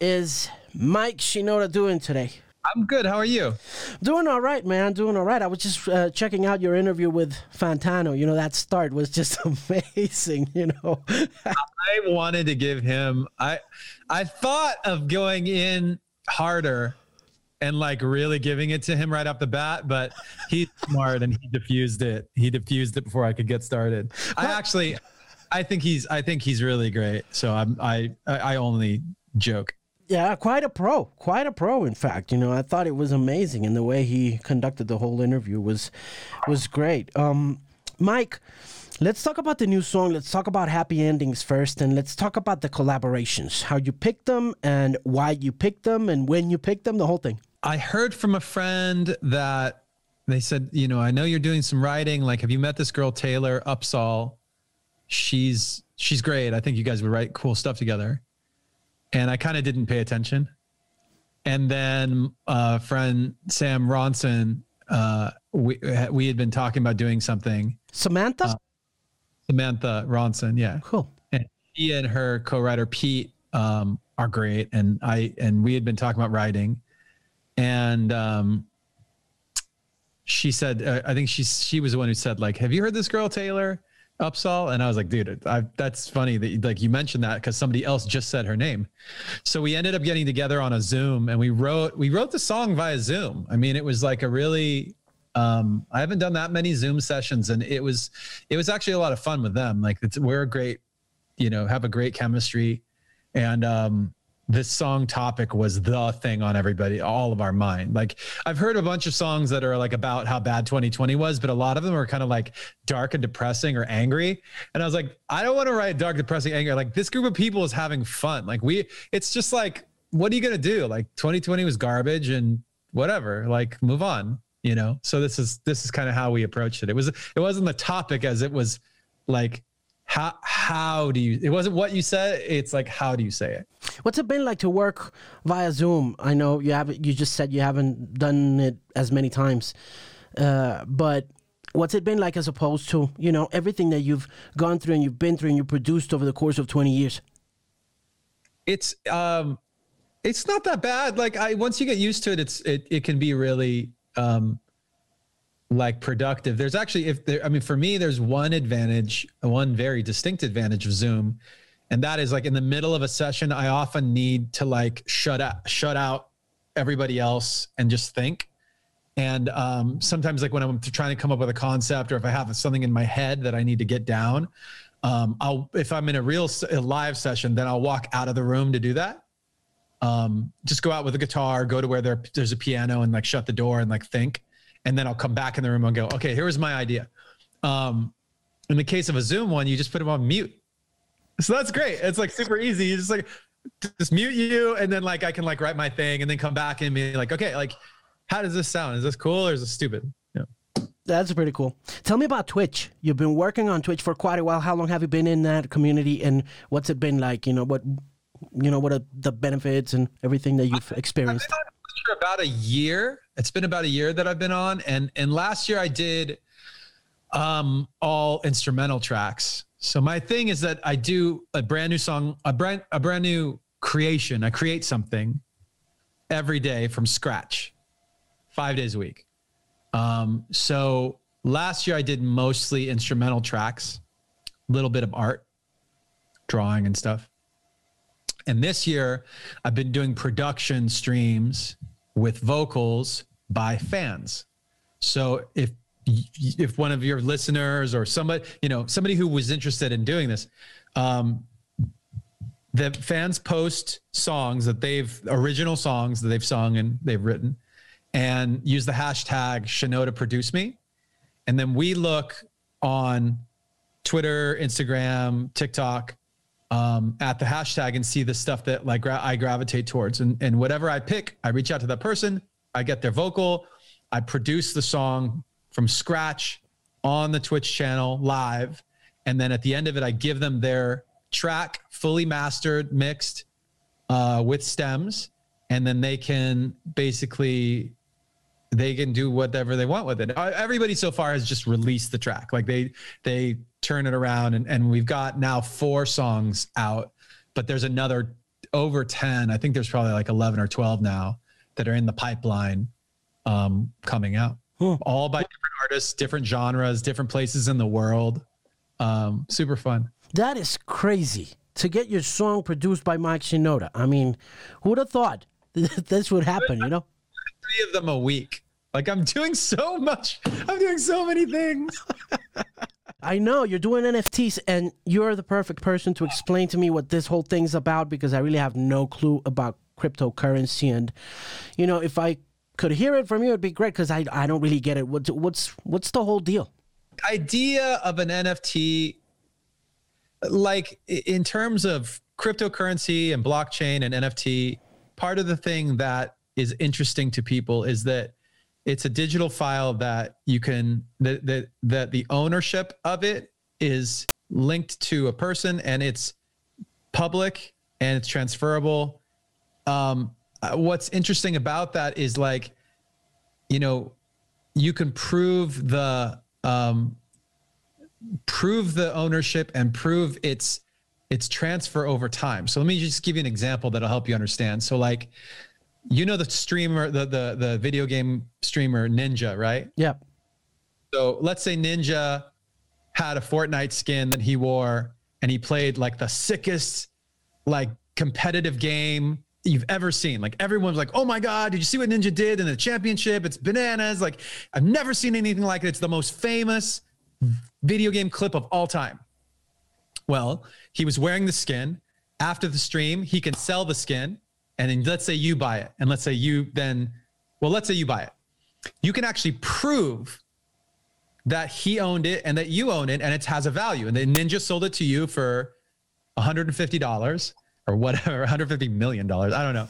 is Mike Shinoda doing today? I'm good. How are you? Doing all right, man. Doing all right. I was just uh, checking out your interview with Fantano. You know, that start was just amazing, you know. I wanted to give him I I thought of going in harder and like really giving it to him right off the bat, but he's smart and he diffused it. He diffused it before I could get started. I actually I think he's I think he's really great. So I'm I I only joke. Yeah, quite a pro, quite a pro. In fact, you know, I thought it was amazing, and the way he conducted the whole interview was was great. Um, Mike, let's talk about the new song. Let's talk about happy endings first, and let's talk about the collaborations. How you picked them, and why you picked them, and when you picked them. The whole thing. I heard from a friend that they said, you know, I know you're doing some writing. Like, have you met this girl Taylor Upsahl? She's she's great. I think you guys would write cool stuff together and I kind of didn't pay attention. And then uh, friend Sam Ronson, uh, we we had been talking about doing something. Samantha. Uh, Samantha Ronson, yeah, cool. And she and her co-writer Pete um, are great, and I and we had been talking about writing, and um, she said, uh, I think she she was the one who said like, "Have you heard this girl Taylor?" Upsahl, and I was like, dude, I, that's funny that like you mentioned that because somebody else just said her name. So we ended up getting together on a Zoom, and we wrote we wrote the song via Zoom. I mean, it was like a really um, I haven't done that many Zoom sessions, and it was it was actually a lot of fun with them. Like it's we're a great, you know, have a great chemistry, and um, this song topic was the thing on everybody, all of our mind. Like I've heard a bunch of songs that are like about how bad 2020 was, but a lot of them are kind of like dark and depressing or angry. And I was like, I don't want to write dark, depressing, angry. Like this group of people is having fun. Like we, it's just like, what are you gonna do? Like 2020 was garbage and whatever. Like move on. You know. So this is this is kind of how we approached it. It was it wasn't the topic as it was like how how do you it wasn't what you said it's like how do you say it? What's it been like to work via zoom? I know you haven't you just said you haven't done it as many times uh, but what's it been like as opposed to you know everything that you've gone through and you've been through and you produced over the course of 20 years? It's um it's not that bad. Like i once you get used to it it's it, it can be really um like productive. There's actually, if there, I mean, for me, there's one advantage, one very distinct advantage of Zoom, and that is like in the middle of a session, I often need to like shut out, shut out everybody else and just think. And um, sometimes, like when I'm trying to come up with a concept, or if I have something in my head that I need to get down, um, I'll if I'm in a real a live session, then I'll walk out of the room to do that. Um, just go out with a guitar, go to where there, there's a piano, and like shut the door and like think and then I'll come back in the room and go, okay, here's my idea. Um, in the case of a Zoom one, you just put them on mute. So that's great. It's like super easy. You just like just mute you, and then like I can like write my thing, and then come back and be like, okay, like how does this sound? Is this cool or is this stupid? Yeah. That's pretty cool. Tell me about Twitch. You've been working on Twitch for quite a while. How long have you been in that community, and what's it been like? You know what, you know what are the benefits and everything that you've experienced for about a year. It's been about a year that I've been on, and and last year I did um, all instrumental tracks. So my thing is that I do a brand new song, a brand a brand new creation. I create something every day from scratch, five days a week. Um, so last year I did mostly instrumental tracks, a little bit of art, drawing and stuff. And this year I've been doing production streams with vocals by fans. So if if one of your listeners or somebody, you know, somebody who was interested in doing this, um, the fans post songs that they've original songs that they've sung and they've written, and use the hashtag Shinoda Produce Me, and then we look on Twitter, Instagram, TikTok um, at the hashtag and see the stuff that like gra- I gravitate towards. And, and whatever I pick, I reach out to that person, I get their vocal, I produce the song from scratch on the Twitch channel live. And then at the end of it, I give them their track fully mastered, mixed uh, with stems. And then they can basically they can do whatever they want with it. Uh, everybody so far has just released the track. Like they they turn it around and, and we've got now four songs out, but there's another over 10. I think there's probably like 11 or 12 now that are in the pipeline um, coming out, Hmm. all by different artists, different genres, different places in the world. Um, super fun. That is crazy to get your song produced by Mike Shinoda. I mean, who would have thought this would happen, you know? Three of them a week. Like I'm doing so much. I'm doing so many things. I know you're doing NFTs, and you're the perfect person to explain to me what this whole thing's about because I really have no clue about cryptocurrency. And you know, if I could hear it from you, it'd be great because I I don't really get it. What's what's what's the whole deal? idea of an NFT, like in terms of cryptocurrency and blockchain and NFT, part of the thing that is interesting to people is that it's a digital file that you can that that that the ownership of it is linked to a person and it's public and it's transferable. Um, uh, what's interesting about that is like, you know, you can prove the um, prove the ownership and prove its its transfer over time. So let me just give you an example that'll help you understand. So like, you know, the streamer, the the the video game streamer Ninja, right? Yep. So let's say Ninja had a Fortnite skin that he wore and he played like the sickest, like competitive game you've ever seen. Like everyone's like, oh my God, did you see what Ninja did in the championship? It's bananas. Like I've never seen anything like it. It's the most famous video game clip of all time. Well, he was wearing the skin. After the stream, he can sell the skin. And then let's say you buy it. And let's say you then, well, let's say you buy it. You can actually prove that he owned it and that you own it and it has a value. And then Ninja sold it to you for $150 or whatever, 150 million dollars. I don't know.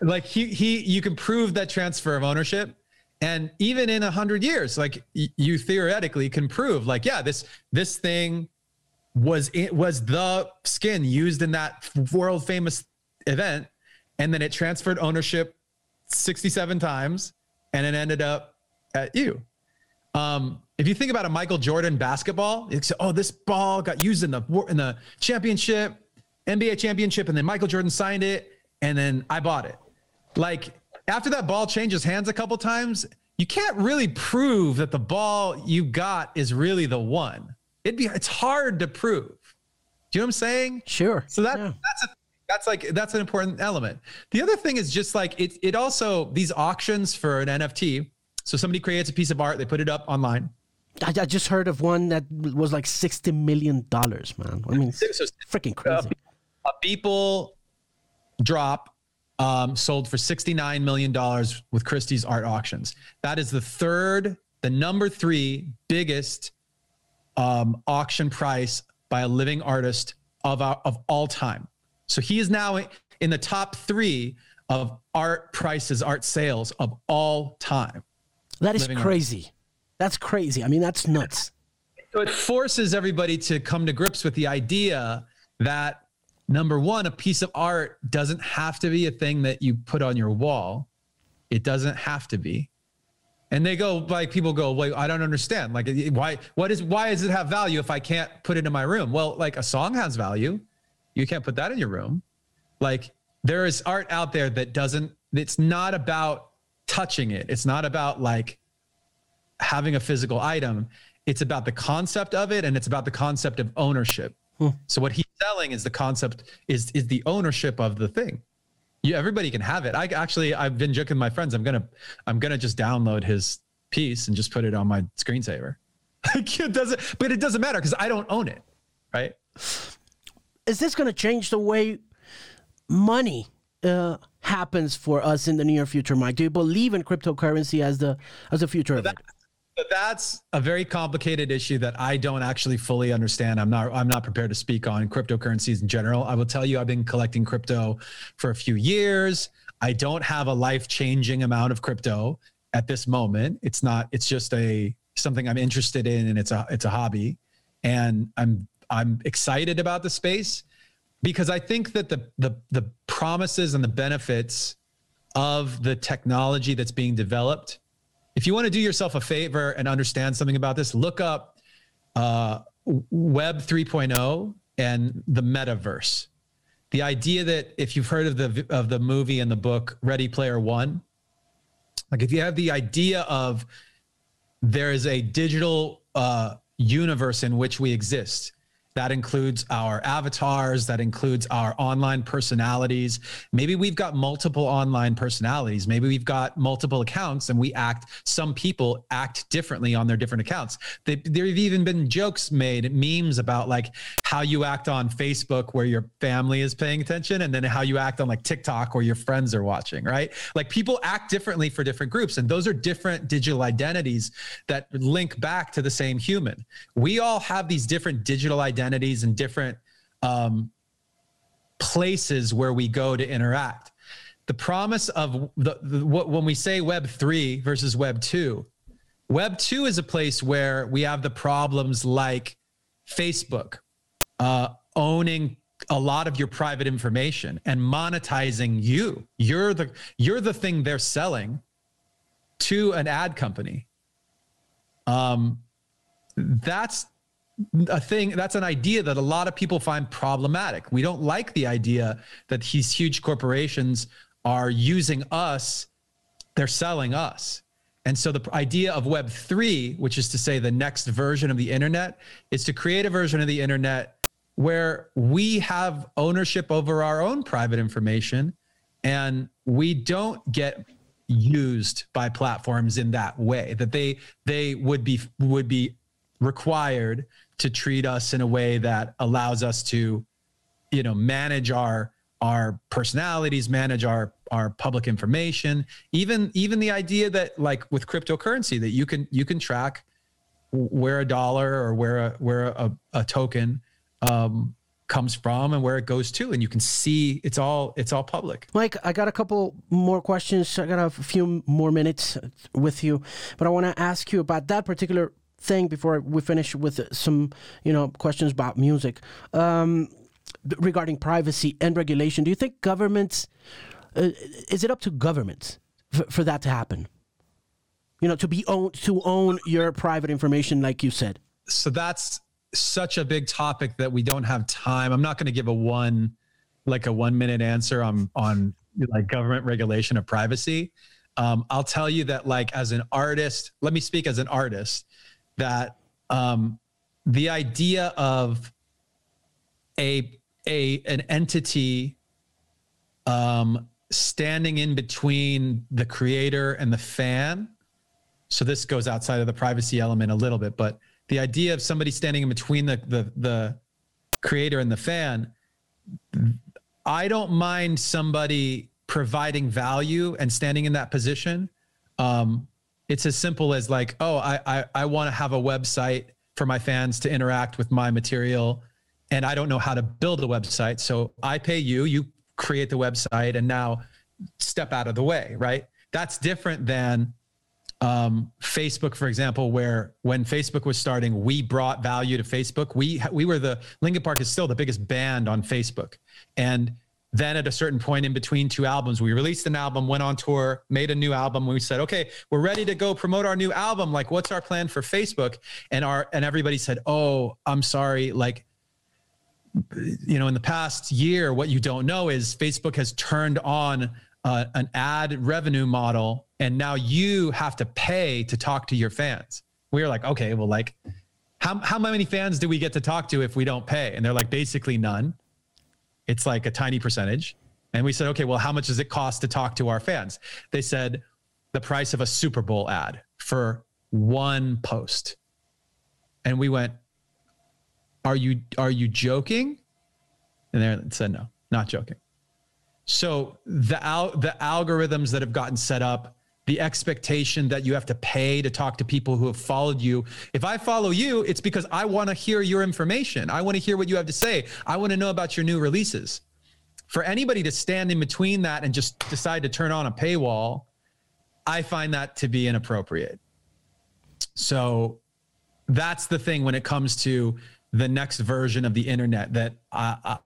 Like he he you can prove that transfer of ownership. And even in a hundred years, like y- you theoretically can prove, like, yeah, this this thing was it was the skin used in that world famous event, and then it transferred ownership 67 times, and it ended up at you. Um, if you think about a Michael Jordan basketball, it's oh, this ball got used in the in the championship, NBA championship, and then Michael Jordan signed it, and then I bought it. Like after that ball changes hands a couple times, you can't really prove that the ball you got is really the one. It'd be it's hard to prove. Do you know what I'm saying? Sure. So that Yeah. that's a that's like that's an important element. The other thing is just like it it also these auctions for an NFT. So somebody creates a piece of art, they put it up online. I, I just heard of one that was like sixty million dollars, man. I mean, So freaking crazy. a Beeple drop um, sold for $69 million with Christie's art auctions. That is the third, the number three biggest um, auction price by a living artist of, our, of all time. So he is now in the top three of art prices, art sales of all time. That is art. crazy. That's crazy. I mean, that's nuts. So it forces everybody to come to grips with the idea that number one, a piece of art doesn't have to be a thing that you put on your wall. It doesn't have to be. And they go like people go, wait, I don't understand. Like why what is why does it have value if I can't put it in my room? Well, like a song has value. You can't put that in your room. Like there is art out there that doesn't it's not about touching it. It's not about like having a physical item. It's about the concept of it and it's about the concept of ownership. Hmm. So what he's selling is the concept is is the ownership of the thing. You everybody can have it. I actually I've been joking with my friends. I'm gonna I'm gonna just download his piece and just put it on my screensaver. Like, it doesn't, but it doesn't matter because I don't own it, right? Is this going to change the way money uh, happens for us in the near future, Mike? Do you believe in cryptocurrency as the as a future of it? That's a very complicated issue that I don't actually fully understand. I'm not I'm not prepared to speak on cryptocurrencies in general. I will tell you I've been collecting crypto for a few years. I don't have a life-changing amount of crypto at this moment. It's not it's just a something I'm interested in and it's a it's a hobby and I'm I'm excited about the space because I think that the the the promises and the benefits of the technology that's being developed if you want to do yourself a favor and understand something about this, look up uh, Web 3.0 and the metaverse. the idea that if you've heard of the of the movie and the book Ready Player One, like if you have the idea of there is a digital uh, universe in which we exist that includes our avatars, that includes our online personalities. Maybe we've got multiple online personalities. Maybe we've got multiple accounts and we act, some people act differently on their different accounts. They, there have even been jokes made, memes about like how you act on Facebook where your family is paying attention and then how you act on like TikTok where your friends are watching, right? Like people act differently for different groups. And those are different digital identities that link back to the same human. We all have these different digital identities identities and different um, places where we go to interact. The promise of the, the what, when we say Web three versus Web two, Web two is a place where we have the problems like Facebook uh, owning a lot of your private information and monetizing you. You're the you're the thing they're selling to an ad company. Um, that's a thing that's an idea that a lot of people find problematic. We don't like the idea that these huge corporations are using us, they're selling us. And so the idea of Web3, which is to say the next version of the internet, is to create a version of the internet where we have ownership over our own private information and we don't get used by platforms in that way that they they would be would be required to treat us in a way that allows us to you know manage our our personalities manage our our public information. Even even the idea that like with cryptocurrency that you can you can track where a dollar or where a where a, a token um, comes from and where it goes to and you can see it's all it's all public. Mike i got a couple more questions. I got a few more minutes with you but i want to ask you about that particular thing before we finish with some you know questions about music um, regarding privacy and regulation. Do you think governments uh, is it up to governments for, for that to happen? You know, to be own to own your private information, like you said. So that's such a big topic that we don't have time. I'm not going to give a one like a one minute answer on on like government regulation of privacy. Um, I'll tell you that like as an artist, let me speak as an artist that um, the idea of a a an entity um, standing in between the creator and the fan. So this goes outside of the privacy element a little bit, but the idea of somebody standing in between the the, the creator and the fan, I don't mind somebody providing value and standing in that position. Um, it's as simple as like, oh, I I, I want to have a website for my fans to interact with my material, and I don't know how to build a website, so I pay you. You create the website, and now step out of the way, right? That's different than um, Facebook, for example, where when Facebook was starting, we brought value to Facebook. We we were the Linkin Park is still the biggest band on Facebook, and then at a certain point in between two albums we released an album went on tour made a new album. We said okay we're ready to go promote our new album. Like what's our plan for facebook? And our and everybody said oh i'm sorry. Like you know in the past year what you don't know is facebook has turned on uh, an ad revenue model and now you have to pay to talk to your fans. We were like okay well like how, how many fans do we get to talk to if we don't pay? And they're like basically none it's like a tiny percentage. And we said, okay, well, how much does it cost to talk to our fans? They said the price of a Super Bowl ad for one post. And we went, are you are you joking? And they said, no, not joking. So the al- the algorithms that have gotten set up the expectation that you have to pay to talk to people who have followed you. If I follow you, it's because I want to hear your information. I want to hear what you have to say. I want to know about your new releases. For anybody to stand in between that and just decide to turn on a paywall, I find that to be inappropriate. So that's the thing when it comes to the next version of the internet that I,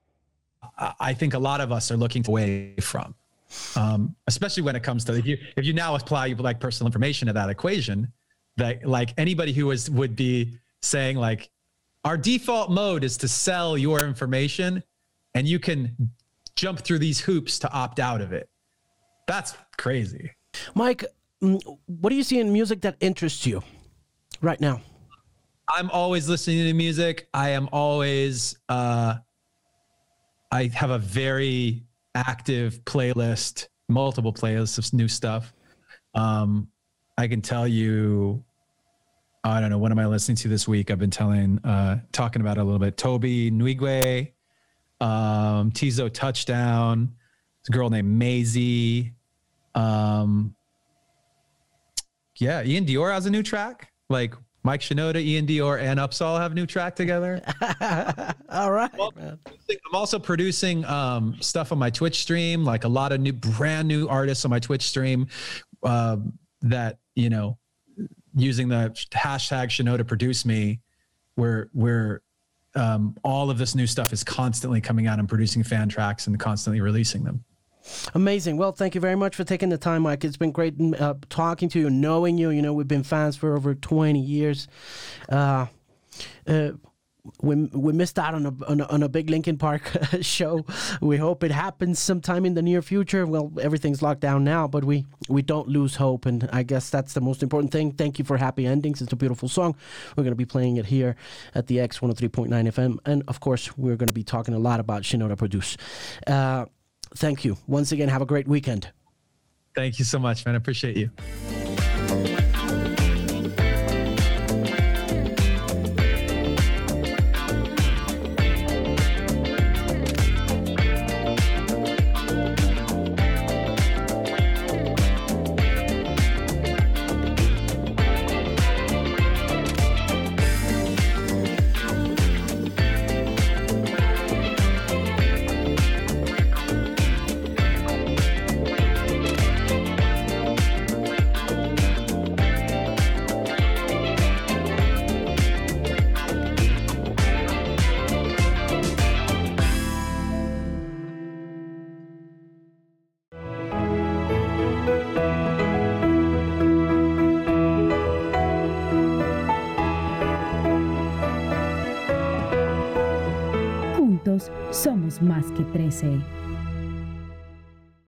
I, I think a lot of us are looking away from um, especially when it comes to if you if you now apply like personal information to that equation, that like anybody who is would be saying like our default mode is to sell your information, and you can jump through these hoops to opt out of it. That's crazy. Mike, mm, what do you see in music that interests you right now? I'm always listening to music. I am always uh I have a very active playlist, multiple playlists of new stuff. Um I can tell you I don't know what am I listening to this week? I've been telling uh talking about a little bit. Tobe Nwigwe, um Teezo Touchdown, this girl named Maisie. Um yeah, Iann Dior has a new track. Like Mike Shinoda, Iann Dior, and Upsahl have a new track together. All right. I'm also producing um, stuff on my Twitch stream, like a lot of new, brand new artists on my Twitch stream um, that you know, using the hashtag Shinoda produce me, where where um, all of this new stuff is constantly coming out and producing fan tracks and constantly releasing them. Amazing. Well, thank you very much for taking the time, Mike. It's been great uh, talking to you, knowing you. You know, we've been fans for over 20 years. Uh, uh, we, we missed out on a, on a, on a big Linkin Park show. We hope it happens sometime in the near future. Well, everything's locked down now, but we we don't lose hope, and I guess that's the most important thing. Thank you for Happy Endings. It's a beautiful song. We're going to be playing it here at the X 103.9 FM, and of course, we're going to be talking a lot about Shinoda Produce. Uh, thank you once again. Have a great weekend. Thank you so much, man. I appreciate you. Más que 13.